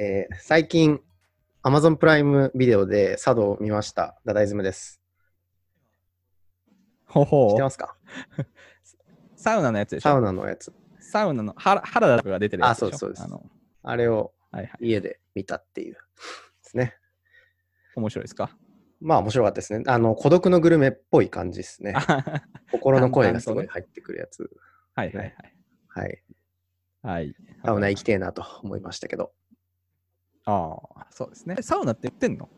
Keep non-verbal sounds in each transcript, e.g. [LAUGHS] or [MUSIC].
えー最近、Amazon プライムビデオで茶道を見ました。ダダイズムです。ほほう。知ってますか？[LAUGHS] サウナのやつでしサウょナのやつ。サウナの原原田とかが出てるやつでしょ？あそうですそうですあのあれをはいはい。家で見たっていうですね。面白いですか？まあ面白かったですね。あの、孤独のグルメっぽい感じですね心の声がすごい入ってくるやつ。はいはいはい。はい。はい。サウナ行きてえなと思いましたけど。ああ、そうですね。サウナって言ってんの？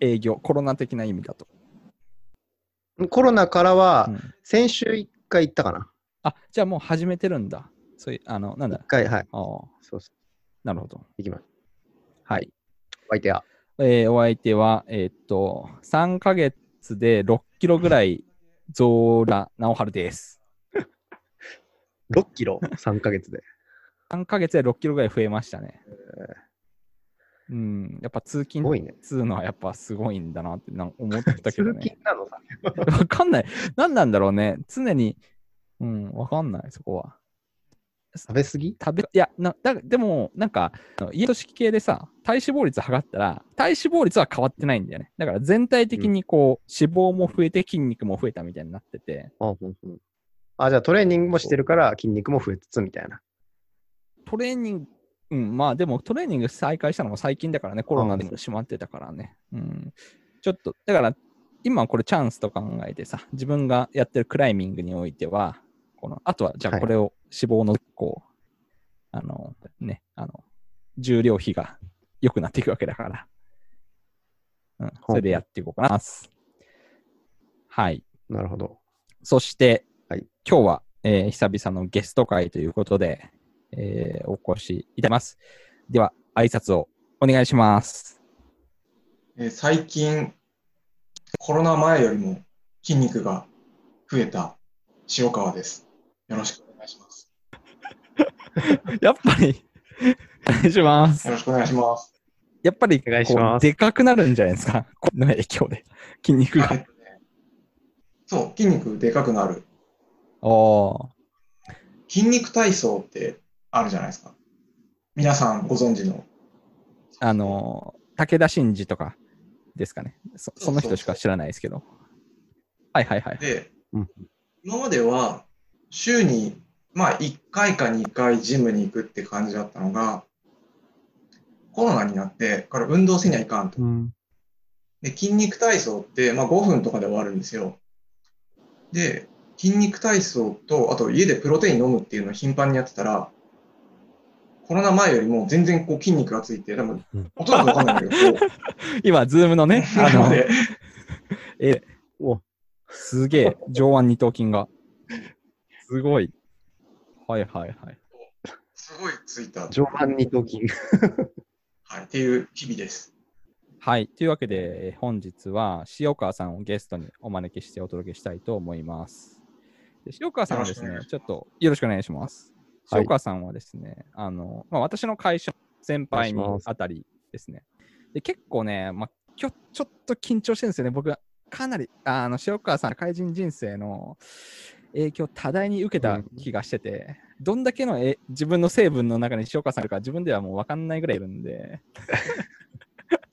営業、コロナ的な意味だと。コロナからはう、ん先週1回行ったかな。あ、じゃあもう始めてるんだ。そういう、あの、なんだ？1。回、はい。ああ、そうそう。なるほど。行きます。はい。お相手は？えーお相手は、えーっと、3ヶ月で6キロぐらい増ら直春です。[LAUGHS] 6キロ ?3 ヶ月で。3ヶ月で6キロぐらい増えましたね。うん、やっぱ通勤すごいね。つうのはやっぱすごいんだなってなん思ったけど通ね勤。なのさ。[LAUGHS] わかんない。何なんだろうね。常に、うん、わかんない、そこは。食べ過ぎ？食べ、いや、なだでも、なんか、家と式系でさ、体脂肪率測ったら、体脂肪率は変わってないんだよね。だから全体的にこう、脂肪も増えて筋肉も増えたみたいになってて、あ、うんうんあ、じゃあトレーニングもしてるから筋肉も増えつつみたいな。トレーニング、うん、まあでもトレーニング再開したのも最近だからね、コロナでも閉まってたからね。うん。ちょっと、だから、今はこれチャンスと考えてさ、自分がやってるクライミングにおいては、この、あとは、じゃはいあこれを脂肪の、こう、あの、ね、あの、重量比が良くなっていくわけだから。うん、それでやっていこうかな。はい。なるほど。そして、はい今日は、えー久々のゲスト会ということで、えーお越しいただきます。では、挨拶をお願いします。えー最近、コロナ前よりも筋肉が増えた塩川です。よろしくお願いします。[LAUGHS] やっぱり、お願いしますよ。ろしくお願いします。やっぱり、お願いしますこうでかくなるんじゃないですか？この影響で。筋肉が。そう、筋肉でかくなる。おー筋肉体操ってあるじゃないですか。皆さんご存知の。あのー、武田真治とかですかね。そその人しか知らないですけど。はいはいはい。でうん、今までは週に、まあ、1回か2回ジムに行くって感じだったのが、コロナになってから運動せにはいかんと。うん。で、筋肉体操って、まあ、5分とかで終わるんですよ。で、筋肉体操と、あと家でプロテイン飲むっていうのを頻繁にやってたら、コロナ前よりも全然こう筋肉がついて、多分うん、音だとわかんないんだけど、こ [LAUGHS] 今、ズームのね、[LAUGHS] う、あの [LAUGHS] え、おすげえ、上腕二頭筋が。すごい。はいはいはい。すごいついた、上半二頭筋。はい、っていう日々です。はい。というわけで、えー本日は塩川さんをゲストにお招きしてお届けしたいと思います。で塩川さんはですねちょっとよろしくお願いします。はい塩川さんはですね、あの、まあ、私の会社の先輩にあたりですね。で結構ね、まあ、今日ちょっと緊張してるんですよね。僕はかなり、あの、塩川さんの怪人人生の影響を多大に受けた気がしてて、どんだけのえ自分の成分の中に塩川さんいるか自分ではもう分かんないぐらいいるんで、[LAUGHS]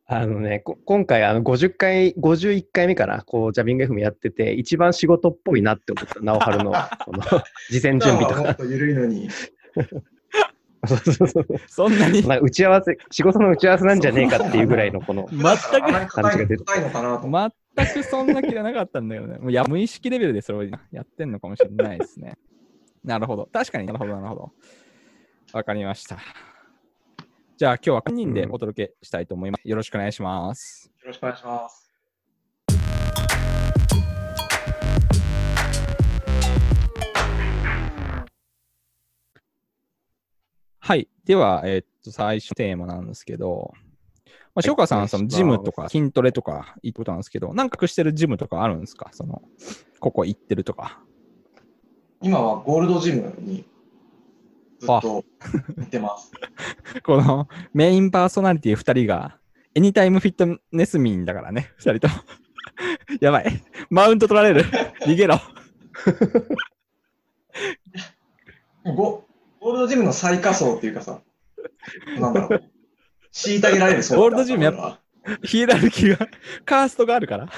あのね、こ今回、あの、50回、51回目かな、こう、ジャビング FM やってて、一番仕事っぽいなって思った、直春の、[LAUGHS] この、事前準備とか。普段はもっと緩いのに、[LAUGHS] そうそうそう。そんなに？打ち合わせ、仕事の打ち合わせなんじゃねえかっていうぐらいの、この、全く感じが出て硬いのかなと思って。全くそんな気がなかったんだよね。もういや無意識レベルでそれをやってんのかもしれないですね。なるほど。確かになるほど、なるほど。わかりました。じゃあ今日は3人でお届けしたいと思います。よろしくお願いします。よろしくお願いします。はい。では、えーっと、最初テーマなんですけど、まあ、塩川さんはそのジムとか筋トレとか言ったことなんですけど、なんか隠してるジムとかあるんですか？その、ここ行ってるとか。今はゴールドジムにずっと行ってます。[LAUGHS] このメインパーソナリティ2人が、エニタイムフィットネス民だからね、2人とも。[LAUGHS] やばい。マウント取られる。[LAUGHS] 逃げろ。ゴゴールドジムの最下層っていうかさ、なんだろう。虐げられるそうだゴールドジムやっぱ。ヒエラルキーが、カーストがあるから。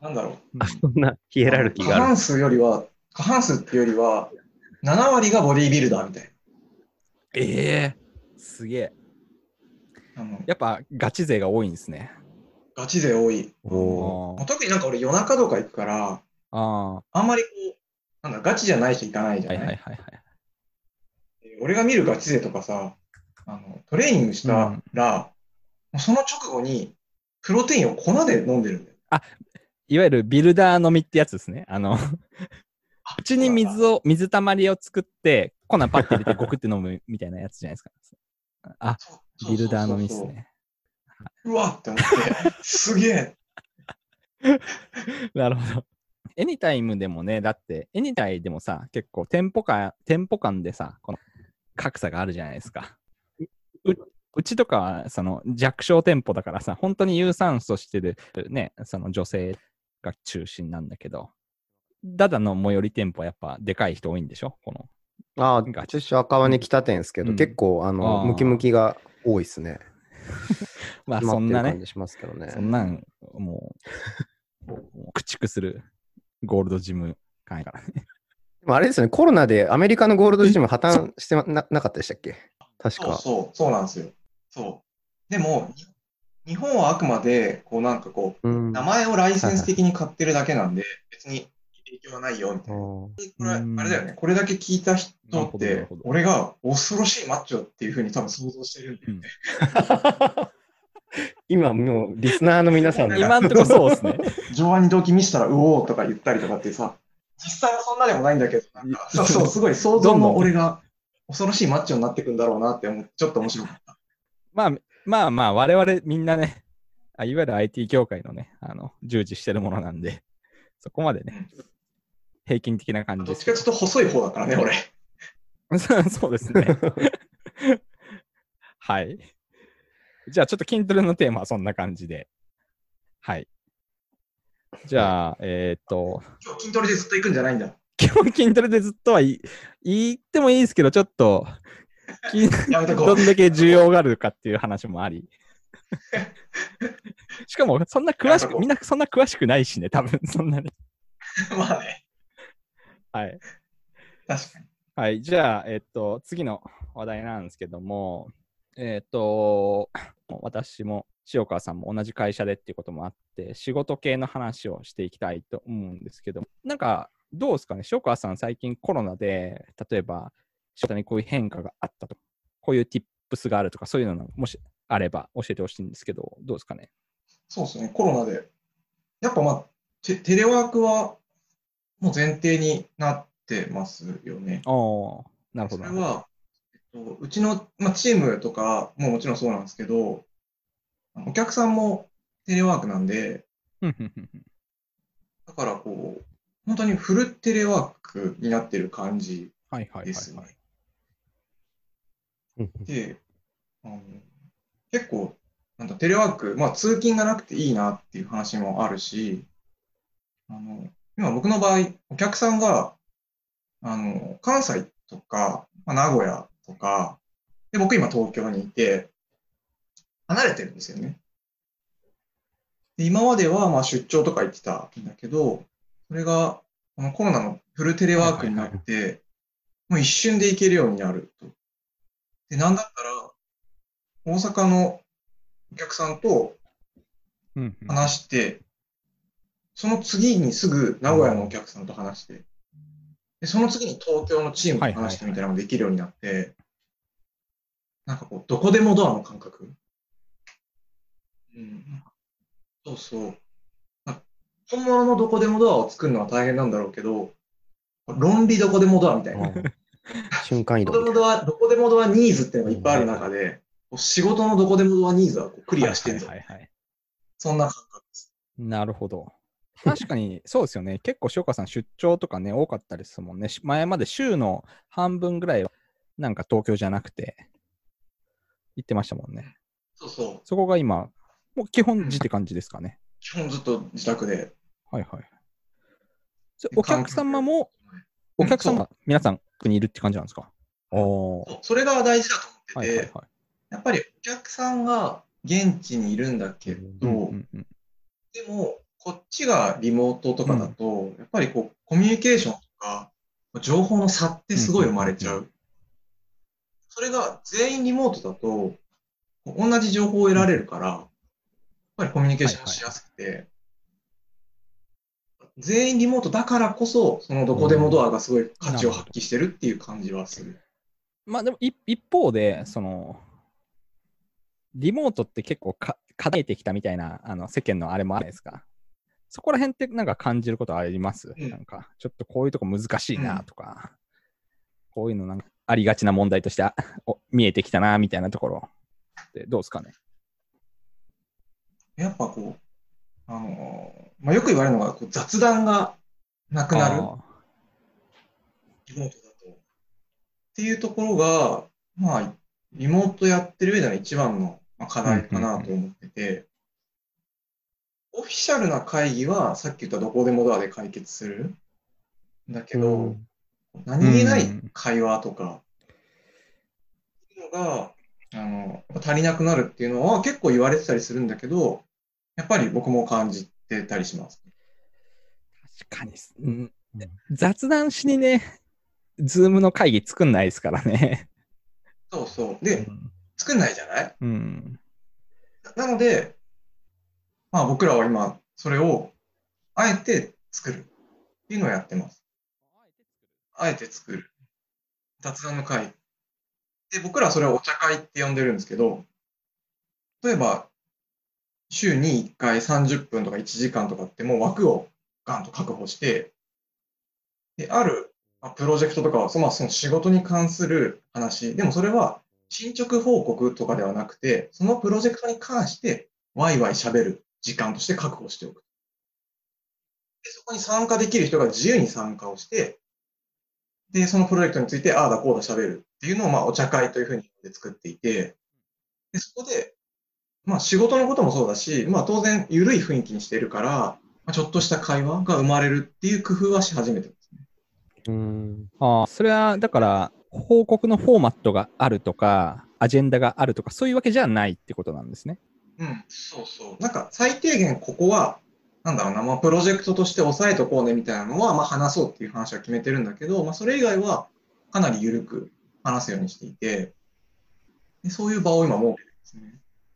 なんだろう。あそんなヒエラルキーがある。過半数よりは、過半数っていうよりは、7割がボディービルダーみたいええすげえ。な。あのやっぱガチ勢が多いんですね。ガチ勢多い。お特になんか俺夜中とか行くから、ああんまりこう、なんだ、ガチじゃない人行かないじー、ゃない？い。ははいはいはい。俺が見るガチ勢とかさ、あのトレーニングしたら、もうその直後に、プロテインを粉で飲んでるんだよ。いわゆるビルダー飲みってやつですね。あの、口に水を、水たまりを作って、粉パッて入れてゴクって飲むみたいなやつじゃないですか。あ、ビルダー飲みっすね。うわって思って、すげえ。[LAUGHS] なるほど。エニタイムでもね、だって、エニタイでもさ、結構店舗間、店舗間でさ、この格差があるじゃないですか。ううちとかは、その弱小店舗だからさ、本当に有酸素してるね、その女性が中心なんだけど、ダダの最寄り店舗はやっぱでかい人多いんでしょ？この。ああ、私赤羽に北店ですけど、うん結構あのムキムキが多いですね。[LAUGHS] まあそんなねしますけどね。そんなん、もう、もう駆逐するゴールドジム会からね。でもあれですよね、コロナでアメリカのゴールドジム破綻してななかったでしたっけ？確か。そうそう、そうなんですよ。そう。でも、に日本はあくまで、こうなんかこうんう、名前をライセンス的に買ってるだけなんで、別に影響はないよ、みたいな。これ、うん。あれだよね、これだけ聞いた人って俺が恐ろしいマッチョっていうふうに多分想像してるんだよね。[LAUGHS] 今もうリスナーの皆さんが。[LAUGHS] 今んとこそうですね。[LAUGHS] 上腕二頭筋見せたら、うおーとか言ったりとかってさ、実際はそんなでもないんだけど、なんか、そうそう、すごい想像の俺が恐ろしいマッチョになってくんだろうなって思う、ちょっと面白かった。まあまあまあ、我々みんなね、あいわゆる IT 業界のね、あの、従事してるものなんで、そこまでね、平均的な感じどっちかちょっと細い方だからね、俺。[LAUGHS] そうですね。[LAUGHS] はい。じゃあ、ちょっと筋トレのテーマはそんな感じで。はい。じゃあ、えーっと、今日筋トレでずっと行くんじゃないんだ。基本筋トレでずっとはいい言ってもいいですけど、ちょっと、どう。んだけ需要があるかっていう話もあり。[LAUGHS] しかも、そんな詳しく、みんなそんな詳しくないしね、多分そんなに。まあね、はい。確かに。はい。じゃあ、えっと、次の話題なんですけども、えっと、私も塩川さんも同じ会社でっていうこともあって、仕事系の話をしていきたいと思うんですけど、なんか、どうですかね、塩川さん、最近コロナで、例えば、仕事にこういう変化があったとか、こういう tips があるとか、そういうのがもしあれば教えてほしいんですけど、どうですかね？そうですね、コロナで。やっぱまあ、テテレワークはもう前提になってますよね。おー、なるほど。それは、えっと、うちの、まあ、チームとかももちろんそうなんですけど、お客さんもテレワークなんで、だからこう、本当にフルテレワークになってる感じですねはい。。で、あの結構、なんだ、テレワーク、まあ、通勤がなくていいなっていう話もあるし、あの、今僕の場合、お客さんが、あの、関西とか、まあ、名古屋とか、で、僕今東京にいて、離れてるんですよね。で今まではまあ出張とか行ってたんだけど、それがこのコロナのフルテレワークになって、もう一瞬で行けるようになると。で、なんだったら、大阪のお客さんと話して、その次にすぐ名古屋のお客さんと話して、で、その次に東京のチームと話してみたいなのができるようになって、なんかこう、どこでもドアの感覚？うん。そうそう。ま本物のどこでもドアを作るのは大変なんだろうけど、論理どこでもドアみたいな。[LAUGHS] 瞬間移どこ動みたいでもドア、どこでもドアニーズっていうのがいっぱいある中で、こう仕事のどこでもドアニーズはこうクリアしてるぞ。はいはいはいはいそんな感覚です。なるほど。確かにそうですよね。結構塩川さん出張とかね、多かったですもんね。し前まで週の半分ぐらいは、なんか東京じゃなくて、行ってましたもんね。そうそう。そこが今、もう基本時って感じですかね。[LAUGHS] 基本ずっと自宅で。はいはい。そお客様も、お客様皆さん国にいるって感じなんですか？おそれが大事だと思ってて、はいはいはい。やっぱりお客さんが現地にいるんだけど、うんうんうんでも、こっちがリモートとかだと、やっぱりこう、コミュニケーションとか、情報の差ってすごい生まれちゃう。それが全員リモートだと、同じ情報を得られるから、やっぱりコミュニケーションしやすくて、全員リモートだからこそ、そのどこでもドアがすごい価値を発揮してるっていう感じはする。まあでも一一方で、その、リモートって結構か課題てきたみたいなあの世間のあれもあるじゃないですか。そこら辺ってなんか感じることあります、うん。なんか、ちょっとこういうとこ難しいなとか、こういうのなんかありがちな問題としてあお見えてきたなみたいなところ。ってどうですかね？やっぱこう、あのーまあ、よく言われるのがこう雑談がなくなる。あリモートだと。っていうところが、まあ、リモートやってる上での一番のまあ課題かなと思ってて、オフィシャルな会議はさっき言ったどこでもドアで解決する。んだけど、うん何気ない会話とか、のが、あの、足りなくなるっていうのは結構言われてたりするんだけど、やっぱり僕も感じてたりします。確かにす、うん、雑談しにね、ズームの会議作んないですからね。そうそう。うで、ん作んないじゃない？うん。なので、まあ僕らは今、それをあえて作るっていうのをやってます。あえて作る。雑談の会。で、僕らはそれをお茶会って呼んでるんですけど、例えば、週に1回30分とか1時間とかってもう枠をガンと確保して、で、あるプロジェクトとかは、そまあその仕事に関する話、でもそれは進捗報告とかではなくて、そのプロジェクトに関してワイワイ喋る時間として確保しておく。でそこに参加できる人が自由に参加をして、で、そのプロジェクトについて、ああだこうだ喋るっていうのを、まあ、お茶会というふうに作っていて、で、そこで、まあ、仕事のこともそうだし、まあ、当然、緩い雰囲気にしているから、まあ、ちょっとした会話が生まれるっていう工夫はし始めてますね。うん。ああ、それはだから、報告のフォーマットがあるとか、アジェンダがあるとか、そういうわけじゃないってことなんですね。うん、そうそう。なんか、最低限ここは、なんだろうな、まあ、プロジェクトとして押さえとこうねみたいなのは、まあ、話そうっていう話は決めてるんだけど、まあ、それ以外は、かなり緩く話すようにしていて、でそういう場を今設けてますね。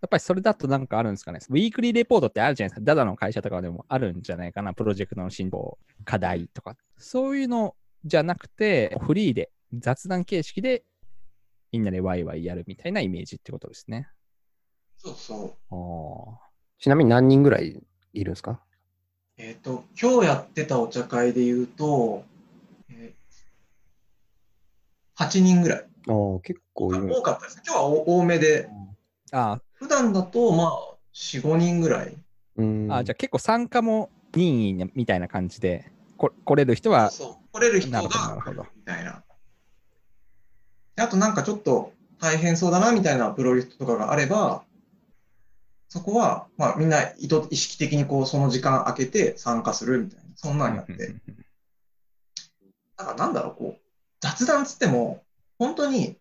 やっぱりそれだとなんかあるんですかね。ウィークリーレポートってあるじゃないですか。ダダの会社とかでもあるんじゃないかな。プロジェクトの進行、課題とか。そういうのじゃなくて、フリーで、雑談形式で、みんなでワイワイやるみたいなイメージってことですね。そうそう。ああ。ちなみに何人ぐらいいるんですか？えっ、と、今日やってたお茶会で言うと、えー8人ぐらい。ああ、結構。多かったですね。今日は多多めで、あ普段だと、まあ、4、5人ぐらい。うん。あ、じゃあ結構参加も任意みたいな感じで、こ来れる人は、そう、来れる人がなるほどなるほど来るみたいな。であとなんかちょっと大変そうだなみたいなプロジェクトとかがあれば、そこは、まあみんな意図意識的にこうその時間空けて参加するみたいな、そんなんやって。だからなんだろう、こう、雑談つっても、本当に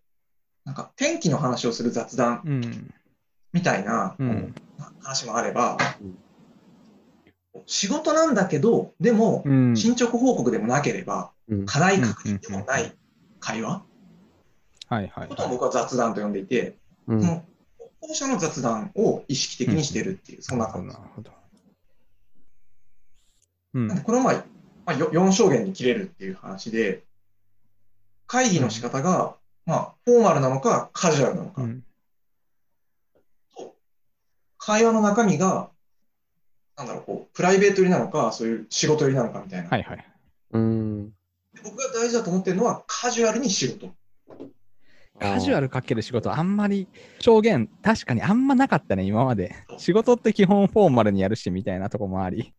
なんか天気の話をする雑談うん。みたいな、うん。話もあればうん、仕事なんだけど、でも、うん。進捗報告でもなければ、うん。課題確認でもない会話？はいはいことをはい。僕は雑談と呼んでいて、うんその後者の雑談を意識的にしてるっていう、そんな感じなる。ほど。うん。この前、まあ、よ4証言に切れるっていう話で、会議の仕方が、まあ、フォーマルなのか、カジュアルなのか、うんと会話の中身が、なんだろう、こう、プライベート寄りなのか、そういう仕事寄りなのかみたいな。はいはい。うん。で僕が大事だと思ってるのは、カジュアルに仕事。カジュアルかける仕事、あんまり表現、確かにあんまなかったね、今まで。仕事って基本フォーマルにやるし、みたいなとこもあり。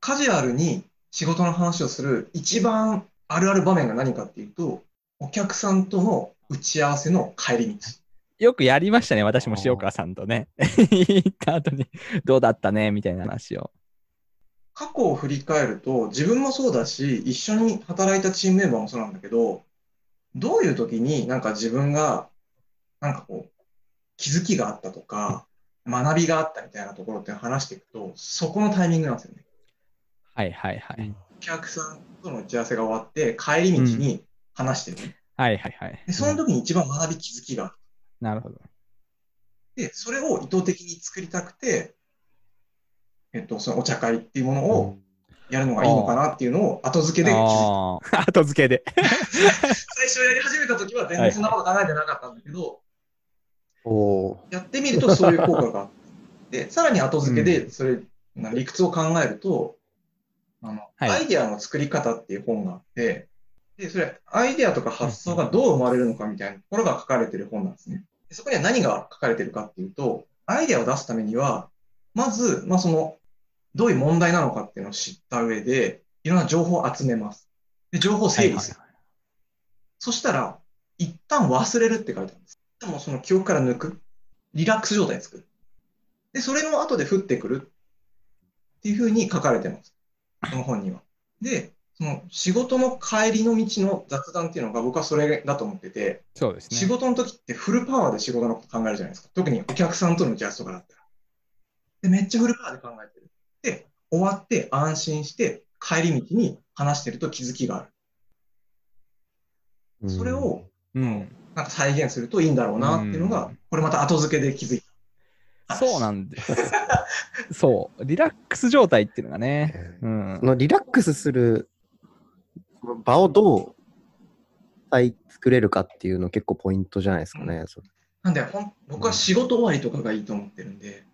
カジュアルに仕事の話をする一番あるある場面が何かっていうと、お客さんとの打ち合わせの帰り道。よくやりましたね、私も塩川さんとね。[LAUGHS] 行った後に、どうだったね、みたいな話を。過去を振り返ると、自分もそうだし、一緒に働いたチームメンバーもそうなんだけど、どういう時になんか自分が、なんかこう、気づきがあったとか、学びがあったみたいなところって話していくと、そこのタイミングなんですよね。はいはいはい。お客さんとの打ち合わせが終わって、帰り道に話してる、はいはいはい。で、その時に一番学び気づきがある。なるほど。で、それを意図的に作りたくて、えっと、そのお茶会っていうものをやるのがいいのかなっていうのを後付けで気づ [LAUGHS] 後付けで。最初やり始めた時は全然そんなこと考えてなかったんだけど、おーやってみるとそういう効果があって、でさらに後付けでそれ、な理屈を考えると、あの、はい。アイデアの作り方っていう本があって、で、それ、アイデアとか発想がどう生まれるのかみたいなところが書かれてる本なんですね。でそこには何が書かれてるかっていうと、アイデアを出すためには、まず、まあ、その、どういう問題なのかっていうのを知った上で、いろんな情報を集めます。で、情報を整理する。そしたら、一旦忘れるって書いてあるんです。でもその記憶から抜く。リラックス状態作る。で、それの後で降ってくるっていうふうに書かれてます。この本には。で、その仕事の帰りの道の雑談っていうのが僕はそれだと思ってて、そうですね。仕事の時ってフルパワーで仕事のこと考えるじゃないですか。特にお客さんとの打ち合わせとかだったら。で、めっちゃフルパワーで考えてる。で、終わって安心して帰り道に話してると気づきがある。それを、うん。なんか再現するといいんだろうなっていうのがうん、これまた後付けで気づいた。そうなんです。[LAUGHS] そう。リラックス状態っていうのがね。うんそ。のリラックスする場をどう再作れるかっていうの結構ポイントじゃないですかね。なんで、ほん僕は仕事終わりとかがいいと思ってるんで、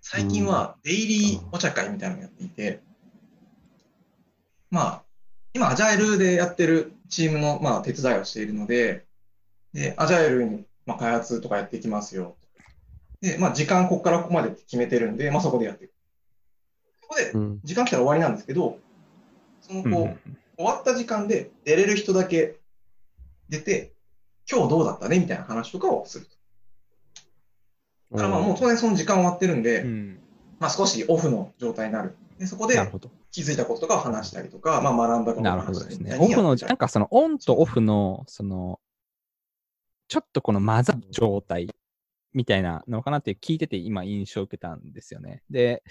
最近はデイリーお茶会みたいなのをやっていて、まあ、今、アジャイルでやってるチームの、まあ、手伝いをしているので、で、アジャイルに、まあ、開発とかやっていきますよ。で、まあ、時間ここからここまでって決めてるんで、まあ、そこでやっていく。そこでう、ん。時間来たら終わりなんですけど、そのこう、終わった時間で出れる人だけ出て、今日どうだったね？みたいな話とかをすると。だからまあもう当然その時間終わってるんで、うん。まあ少しオフの状態になる。で、そこで。気づいたこととかを話したりとか、まあ学んだことを話したほどですね。りみたいにやオフの、なんかそのオンとオフの、その、ちょっとこの混ざる状態みたいなのかなって聞いてて今印象を受けたんですよね。で、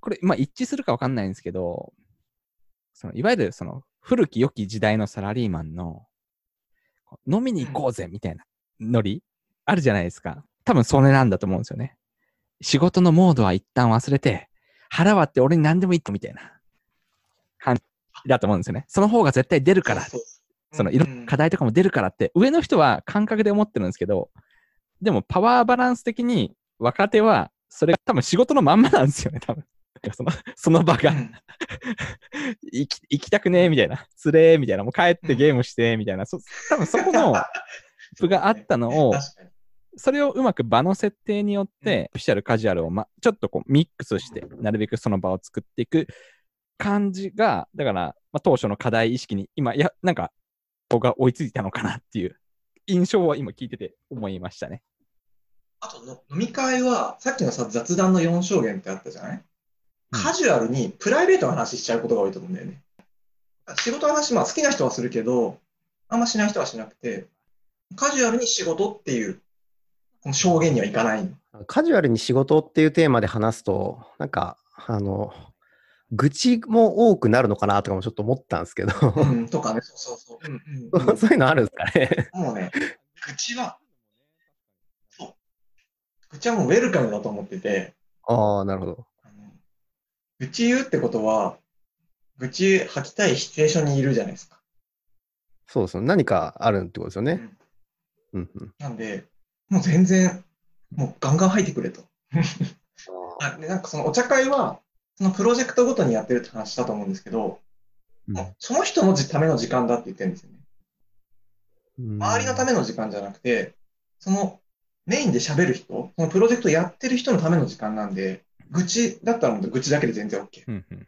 これ、まあ一致するかわかんないんですけど、そのいわゆるその古き良き時代のサラリーマンの飲みに行こうぜみたいなノリあるじゃないですか。多分それなんだと思うんですよね。仕事のモードは一旦忘れて、腹割って俺に何でもいいとみたいな。感じだと思うんですよね。その方が絶対出るから、そのいろんな課題とかも出るからって、上の人は感覚で思ってるんですけど、でもパワーバランス的に若手は、それが多分仕事のまんまなんですよね、多分。そのその場が。うん。行き行きたくねえみたいな、つれえみたいな、もう帰ってゲームしてみたいな、そ多分そこの [LAUGHS] プがあったのを。それをうまく場の設定によって、オフィシャル、カジュアルを、ま、ちょっとこうミックスして、なるべくその場を作っていく感じが、だから、まあ、当初の課題意識に今、いや、なんか、僕が追いついたのかなっていう印象は今聞いてて思いましたね。あとの飲み会は、さっきのさ雑談の4証言ってあったじゃない？カジュアルにプライベートの話しちゃうことが多いと思うんだよね。仕事の話、まあ好きな人はするけど、あんましない人はしなくて、カジュアルに仕事っていう、証言にはいかない。カジュアルに仕事っていうテーマで話すと、なんか、あの、愚痴も多くなるのかなとかもちょっと思ったんですけど、うん、とかね、そうそうそう。うんうんうん [LAUGHS] そういうのあるんですかね。もうね、愚痴は、そう。愚痴はもうウェルカムだと思ってて、ああ、なるほど。愚痴言うってことは、愚痴吐きたいシチュエーションにいるじゃないですか。そうですよ。何かあるってことですよね。うんうん。なんで、もう全然、もうガンガン吐いてくれと。ああでなんかそのお茶会は、そのプロジェクトごとにやってるって話したと思うんですけど、うんもうその人のじための時間だって言ってるんですよね。ー周りのための時間じゃなくて、そのメインで喋る人、そのプロジェクトやってる人のための時間なんで、愚痴だったらもう愚痴だけで全然 OK。うんうんうん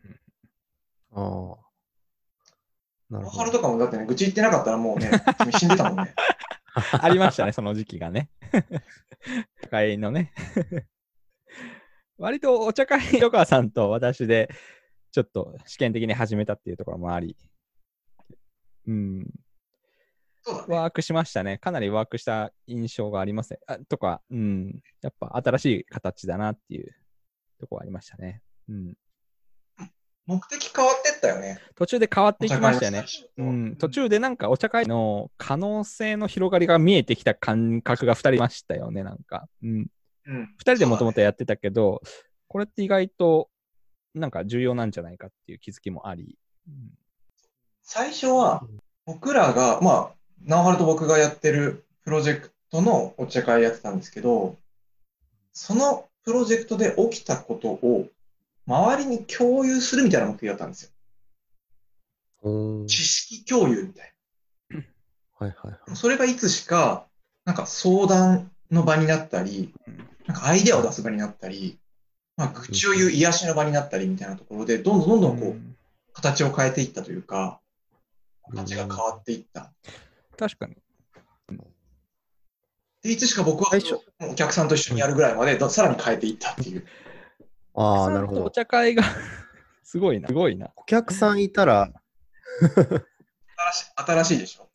ああ。なるほど。小春とかもだってね、愚痴言ってなかったらもうね、君死んでたもんね。[LAUGHS] [LAUGHS] ありましたね、その時期がね。[LAUGHS] お茶会のね。[LAUGHS] 割とお茶会、横川さんと私で、ちょっと試験的に始めたっていうところもあり。うん。ワークしましたね。かなりワークした印象がありますね。あとか、うん。やっぱ新しい形だなっていうところありましたね。うん。目的変わってったよね。途中で変わっていきましたよねうん、途中でなんかお茶会の可能性の広がりが見えてきた感覚が2人いましたよね、なんか。うん。うん。2人でもともとやってたけど、これって意外となんか重要なんじゃないかっていう気づきもあり。うん最初は、僕らが、まあ、直春と僕がやってるプロジェクトのお茶会やってたんですけど、そのプロジェクトで起きたことを周りに共有するみたいな目的だったんですよ。うん。知識共有みたいはいはいはいな。。それがいつしか、なんか相談の場になったりうん、なんかアイデアを出す場になったり、まあ、愚痴を言う癒しの場になったりみたいなところで、どんどんどんどんこう、うん形を変えていったというか、形が変わっていった。確かに。で、いつしか僕はお客さんと一緒にやるぐらいまで、ださらに変えていったっていう。ああ、なるほおど。茶会が [LAUGHS] すごいな。すごいな。お客さんいたら、新しい新しいでしょ。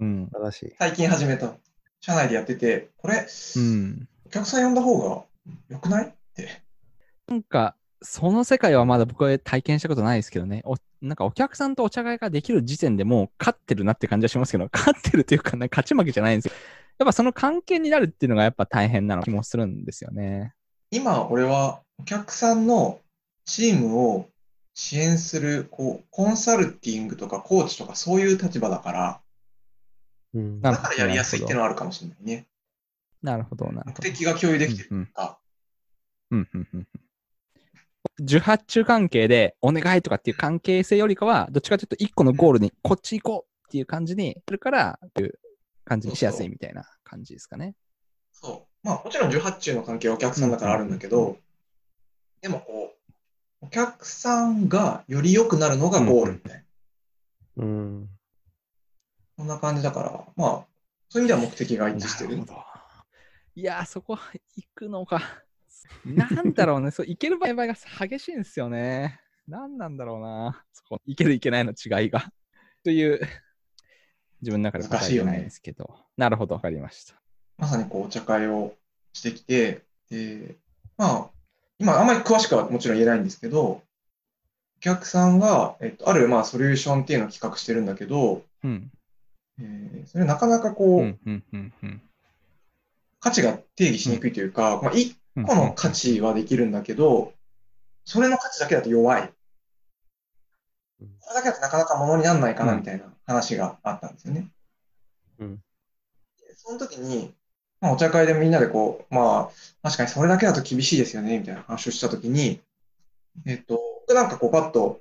うん。正しい。最近始めた。社内でやってて、これ、うん。お客さん呼んだ方が良くない？って。なんか、その世界はまだ僕は体験したことないですけどね。おなんかお客さんとお茶会ができる時点でもう勝ってるなって感じはしますけど、勝ってるというか、ね、勝ち負けじゃないんですよ。やっぱその関係になるっていうのがやっぱ大変なの気もするんですよね。今、俺はお客さんのチームを支援する、こう、コンサルティングとかコーチとかそういう立場だから、うん。だからやりやすいっていうのはあるかもしれないね。なるほど、なる目ほど。的が共有できてるか。うんうんうんうん受発注関係でお願いとかっていう関係性よりかは、どっちかというと一個のゴールにこっち行こうっていう感じにするから、いう感じにしやすいみたいな感じですかね。そう。まあ、もちろん18中の関係はお客さんだからあるんだけど、でもこう、お客さんがより良くなるのがゴールみたいな。うん。そんな感じだから、まあ、そういう意味では目的が一致してる。なるほど。いやー、そこ行くのか。なんだろうね、そう行ける場合が激しいんですよね。なんなんだろうな。そこ、行ける行けないの違いが。という、自分の中で答えじゃないですけど。なるほど、わかりました。まさにこう、お茶会をしてきて、で、まあ、今あんまり詳しくはもちろん言えないんですけど、お客さんが、えっと、あるまあソリューションっていうのを企画してるんだけど、うん。えーそれなかなかこう、うん、うん、うん、うん。価値が定義しにくいというか、まあ、一個の価値はできるんだけど、それの価値だけだと弱い。うんこれだけだとなかなか物にならないかなみたいな話があったんですよね。うんでその時に、まあ、お茶会でみんなでこう、まあ、確かにそれだけだと厳しいですよね、みたいな話をした時に、えっと、僕なんかこうパッと、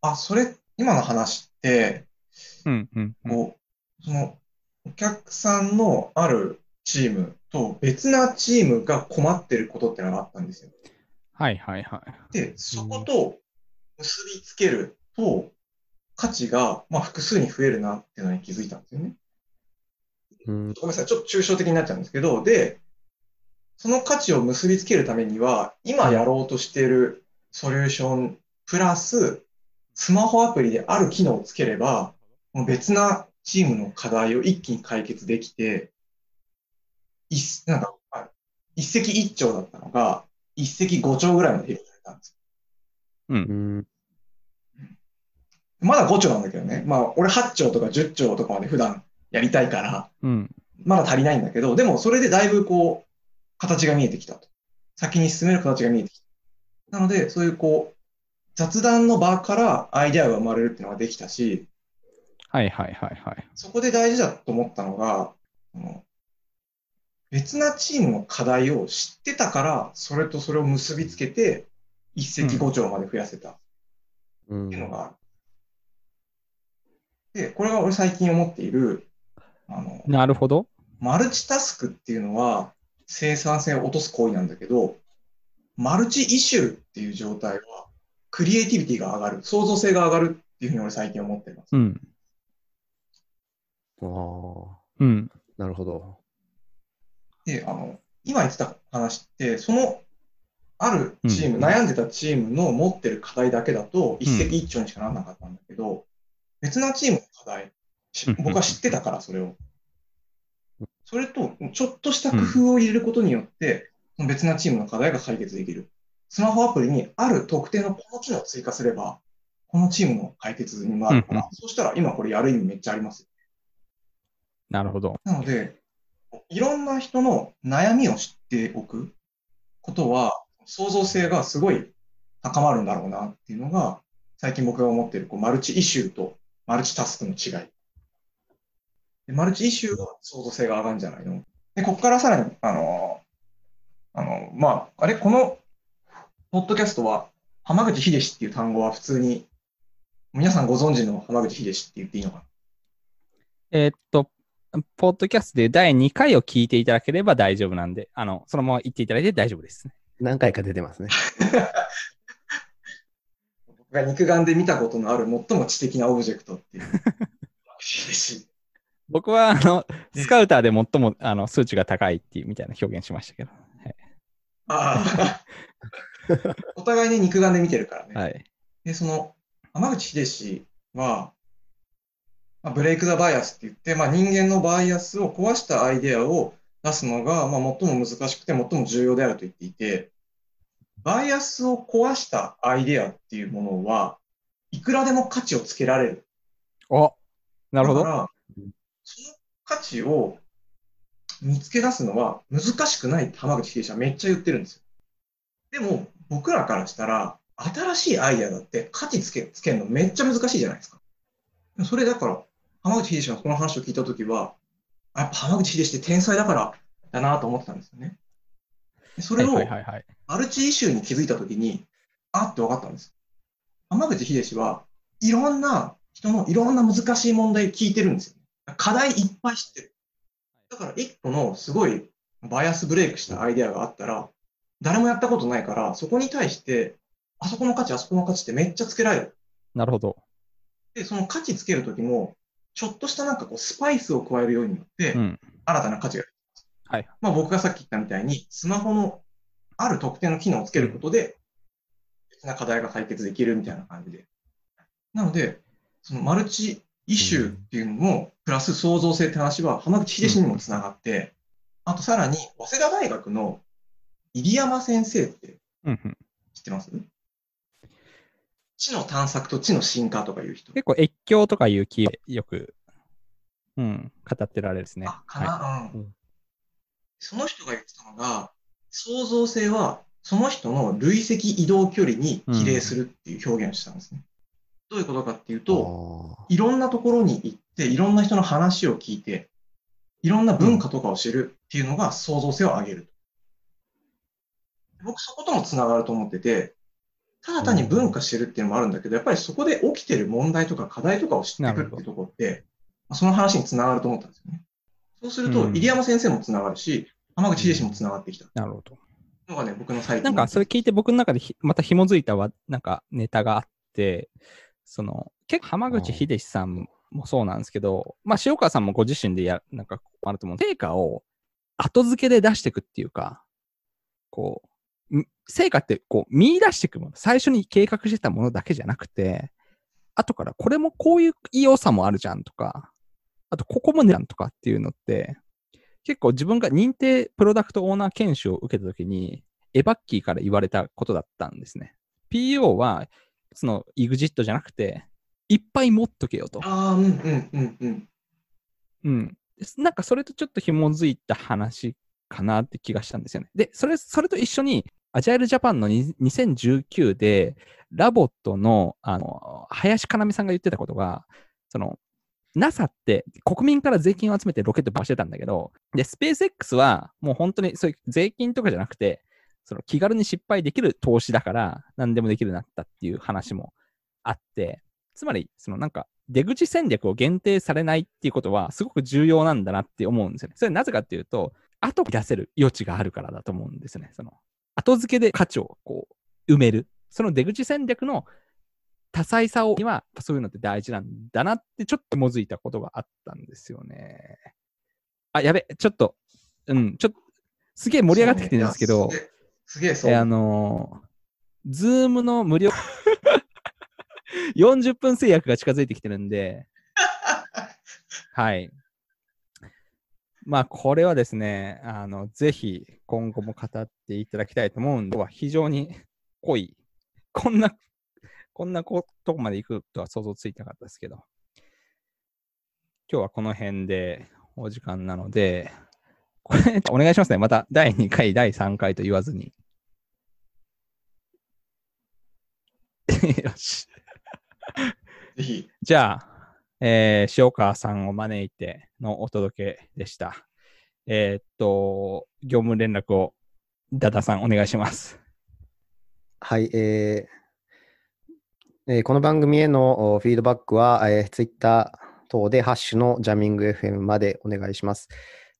あ、それ、今の話って、うん、うん。うんこう、その、お客さんのあるチームと別なチームが困ってることってのがあったんですよ。はい、はい、はい。で、そこと結びつけると、価値が、まあ、複数に増えるなっていうのに気づいたんですよね。うん。ごめんなさい、ちょっと抽象的になっちゃうんですけど、で、その価値を結びつけるためには、今やろうとしているソリューションプラス、スマホアプリである機能をつければ、もう別なチームの課題を一気に解決できて、一なんかあ一石一鳥だったのが、一石五鳥ぐらいまで広がれたんです。うん。まだ5鳥なんだけどね。まあ、俺8鳥とか10鳥とかまで普段やりたいから、うん。まだ足りないんだけど、でもそれでだいぶこう、形が見えてきたと。先に進める形が見えてきた。なので、そういうこう、雑談の場からアイデアが生まれるっていうのができたし、はい、はい、はい、はい。そこで大事だと思ったのが、別なチームの課題を知ってたから、それとそれを結びつけて、一石五鳥まで増やせたっうんていうのがある。で、これが俺最近思っている、あの、なるほど。マルチタスクっていうのは生産性を落とす行為なんだけど、マルチイシューっていう状態はクリエイティビティが上がる、創造性が上がるっていうふうに俺最近思ってます。うん。ああ、うん。なるほど。で、あの、今言ってた話って、そのあるチーム、うん悩んでたチームの持ってる課題だけだと一石一鳥にしかならなかったんだけど、別なチームの課題、し僕は知ってたから、それを。それと、ちょっとした工夫を入れることによって、別なチームの課題が解決できる。スマホアプリにある特定のこの機能を追加すれば、このチームの解決に回るから、うんそしたら今これやる意味めっちゃありますよ。なるほど。なので、いろんな人の悩みを知っておくことは、創造性がすごい高まるんだろうなっていうのが、最近僕が思っているこうマルチイシューとマルチタスクの違い。でマルチイシューが創造性が上がるんじゃないの？で、ここからさらに、あの、あの、まあ、あれ、この、ポッドキャストは、浜口秀志っていう単語は普通に、皆さんご存知の浜口秀志って言っていいのかな？えーっと、ポッドキャストで第2回を聞いていただければ大丈夫なんで、あの、そのまま言っていただいて大丈夫ですね。何回か出てますね。[LAUGHS] 僕が肉眼で見たことのある最も知的なオブジェクトっていう。僕は、あの、ねスカウターで最もあの数値が高いっていうみたいな表現しましたけど。ああ。[LAUGHS] お互いに肉眼で見てるからね。はい。で、その、浜口秀志は、まあ、ブレイク・ザ・バイアスって言って、まあ、人間のバイアスを壊したアイデアを出すのが、まあ、最も難しくて最も重要であると言っていて、バイアスを壊したアイデアっていうものは、いくらでも価値をつけられる。おなるほど。価値を見つけ出すのは難しくないって浜口秀氏はめっちゃ言ってるんですよ。でも、僕らからしたら、新しいアイデアだって価値つけ、つけるのめっちゃ難しいじゃないですか。それだから、浜口秀氏がこの話を聞いたときは、あやっぱ浜口秀氏って天才だからだなと思ってたんですよね。でそれを。マルチイシューに気づいたときに、あって分かったんです。浜口秀氏はいろんな人のいろんな難しい問題を聞いてるんですよ。課題いっぱい知ってる。だから一個のすごいバイアスブレイクしたアイデアがあったら、誰もやったことないから、そこに対して、あそこの価値、あそこの価値ってめっちゃつけられる。なるほど。で、その価値つけるときも、ちょっとしたなんかこうスパイスを加えるようによってう、ん。新たな価値がはい。まあ僕がさっき言ったみたいに、スマホのある特定の機能をつけることで、別な課題が解決できるみたいな感じで。なので、そのマルチイシューっていうのも、プラス創造性って話は浜口秀氏にもつながって、あとさらに、早稲田大学の入山先生ってうんうん、知ってます？知の探索と知の進化とかいう人。結構越境とかいうキーよく、うん、語ってられるですね。あ、かな、はうん。うん。その人が言ってたのが、創造性はその人の累積移動距離に比例するっていう表現をしたんですね。どういうことかっていうと、いろんなところに行って、いろんな人の話を聞いて、いろんな文化とかを知るっていうのが創造性を上げる。僕そこともつながると思ってて、ただ単に文化知るっていうのもあるんだけど、やっぱりそこで起きてる問題とか課題とかを知ってくるってところって、まあその話につながると思ったんですよね。そうすると、うん入山先生もつながるし、浜口秀氏もつながってきたなるほど。のがね、僕の最近のなんかそれ聞いて僕の中でひまた紐づいたわなんかネタがあって、その結構浜口秀さんもそうなんですけど、まあ塩川さんもご自身でやなんかあると思う。成果を後付けで出していくっていうか、こう、成果ってこう見出していくもの。最初に計画してたものだけじゃなくて、後からこれもこういう良さもあるじゃんとか、あとここもねんとかっていうのって、結構自分が認定プロダクトオーナー研修を受けたときに、エバッキーから言われたことだったんですね。PO は、その EXIT じゃなくて、いっぱい持っとけよと。ああ、うんうんうんうん。うん。なんかそれとちょっと紐づいた話かなって気がしたんですよね。で、それ、それと一緒に、アジャイルジャパンのに2019で、ラボットの、あの、林かなみさんが言ってたことが、その、NASA って国民から税金を集めてロケット飛ばしてたんだけど、で、スペース X はもう本当にそういう税金とかじゃなくて、その気軽に失敗できる投資だから何でもできるようになったっていう話もあって、つまり、そのなんか出口戦略を限定されないっていうことはすごく重要なんだなって思うんですよね。それはなぜかっていうと、後に出せる余地があるからだと思うんですよね。その後付けで価値をこう埋める。その出口戦略の多彩さをにはそういうのって大事なんだなってちょっともづいたことがあったんですよね。あ、やべ、ちょっと、うん、ちょっと、すげえ盛り上がってきてるんですけど、[LAUGHS] すげえ、そう。えあのー、ズームの無料 [LAUGHS] 40分制約が近づいてきてるんで、はい。まあ、これはですね、あの、ぜひ今後も語っていただきたいと思うんで、は非常に濃い。こんな、こんなことこまで行くとは想像ついてなかったですけど、今日はこの辺でお時間なので、これ、お願いしますね。また第2回、第3回と言わずに。[LAUGHS] よし。[LAUGHS] ぜひ、じゃあ、えー塩川さんを招いてのお届けでした。えーっと、業務連絡を、ダダさんお願いします。はい、えーえーこの番組へのおフィードバックは、えー、Twitter 等でハッシュのジャミング FM までお願いします。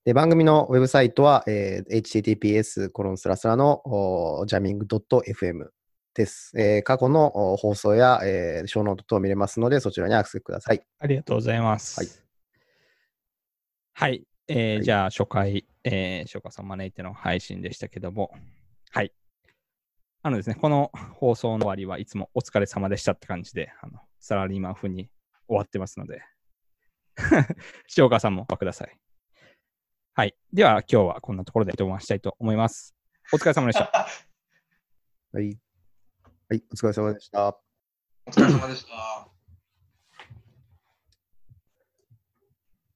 で番組のウェブサイトは、えー https コロンスラスラのジャミング .fm です、えー過去のお放送や、えー、ショーノート等見れますので、そちらにアクセスください。ありがとうございます。はい。はい。えーはいじゃあ、初回、えー、塩川さんを招いての配信でしたけども、はい。あのですね、この放送の終わりはいつもお疲れ様でしたって感じで、あのサラリーマン風に終わってますので、[LAUGHS] 塩川さんもおください。はい。では、今日はこんなところで終わりしたいと思います。お疲れ様でした。[LAUGHS] はい。はい、お疲れ様でした。お疲れ様でした。